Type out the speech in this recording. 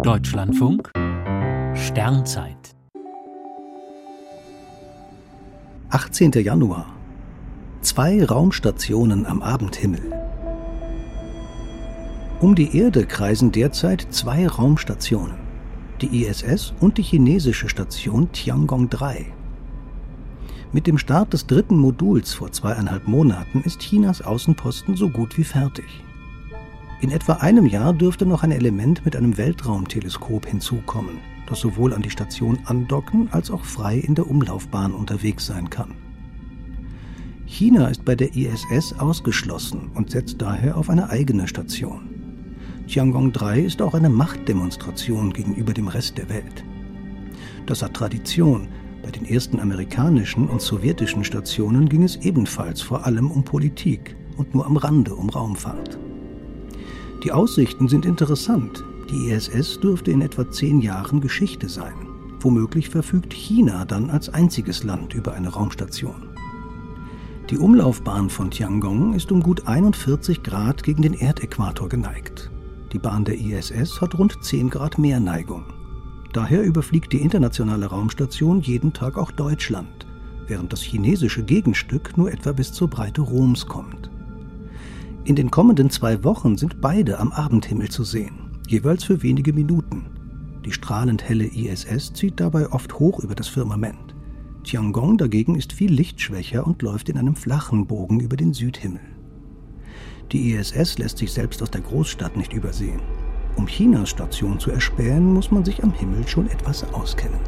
Deutschlandfunk Sternzeit 18. Januar. Zwei Raumstationen am Abendhimmel. Um die Erde kreisen derzeit zwei Raumstationen, die ISS und die chinesische Station Tiangong 3. Mit dem Start des dritten Moduls vor zweieinhalb Monaten ist Chinas Außenposten so gut wie fertig. In etwa einem Jahr dürfte noch ein Element mit einem Weltraumteleskop hinzukommen, das sowohl an die Station andocken als auch frei in der Umlaufbahn unterwegs sein kann. China ist bei der ISS ausgeschlossen und setzt daher auf eine eigene Station. Tiangong 3 ist auch eine Machtdemonstration gegenüber dem Rest der Welt. Das hat Tradition, bei den ersten amerikanischen und sowjetischen Stationen ging es ebenfalls vor allem um Politik und nur am Rande um Raumfahrt. Die Aussichten sind interessant. Die ISS dürfte in etwa zehn Jahren Geschichte sein. Womöglich verfügt China dann als einziges Land über eine Raumstation. Die Umlaufbahn von Tiangong ist um gut 41 Grad gegen den Erdäquator geneigt. Die Bahn der ISS hat rund 10 Grad mehr Neigung. Daher überfliegt die internationale Raumstation jeden Tag auch Deutschland, während das chinesische Gegenstück nur etwa bis zur Breite Roms kommt. In den kommenden zwei Wochen sind beide am Abendhimmel zu sehen, jeweils für wenige Minuten. Die strahlend helle ISS zieht dabei oft hoch über das Firmament. Tiangong dagegen ist viel lichtschwächer und läuft in einem flachen Bogen über den Südhimmel. Die ISS lässt sich selbst aus der Großstadt nicht übersehen. Um Chinas Station zu erspähen, muss man sich am Himmel schon etwas auskennen.